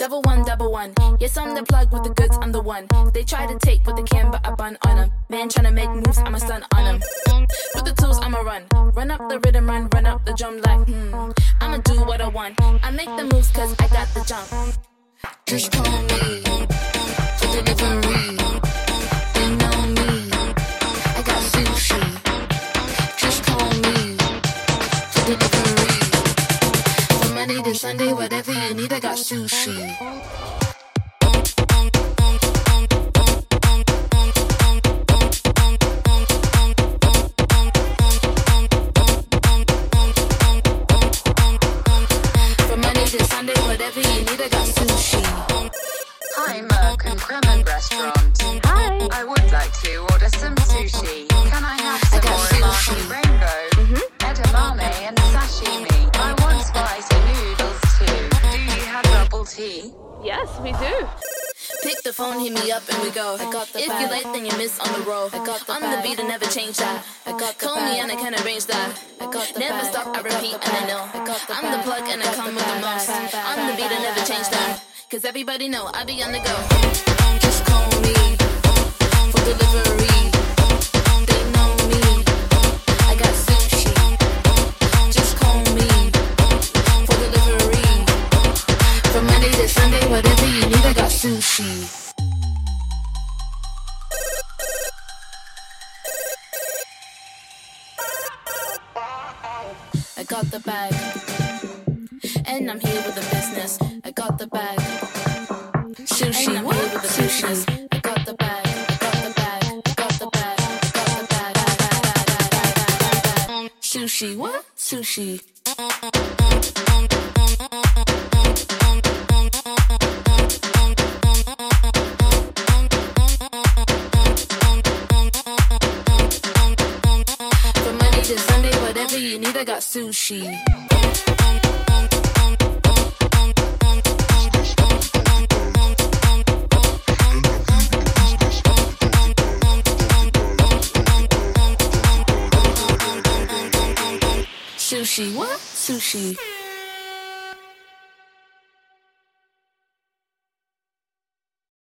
Double one, double one. Yes, I'm the plug with the goods, I'm the one. They try to take what they can, but I bun on them. Man tryna make moves, I'm a stun on them. With the tools, I'ma run. Run up the rhythm, run, run up the drum like, hmm. I'ma do what I want. I make the moves cause I got the jump. Just call me for. Monday to Sunday, whatever you need, I got sushi. From Monday to Sunday, whatever you need, I got sushi. Hi, Merk and Kremont restaurant. Hi. I would like to order some sushi. Yes, we do. Pick the phone, hit me up, and we go. I got the if you late, then you miss on the roll. I got the on the beat, and never change that. I got the Call me and I can arrange that. I got the never stop, I repeat, and I know. I got the I'm the plug, and I come with the most. On the beat, I never change that. Cause everybody know I be on the go. Just call me for delivery. Monday whatever you need, I got sushi. I got the bag, and I'm here with the business. I got the bag. Sushi, and I'm here with the business. I got the bag. I got the you need, I got sushi. Sushi, what? Sushi.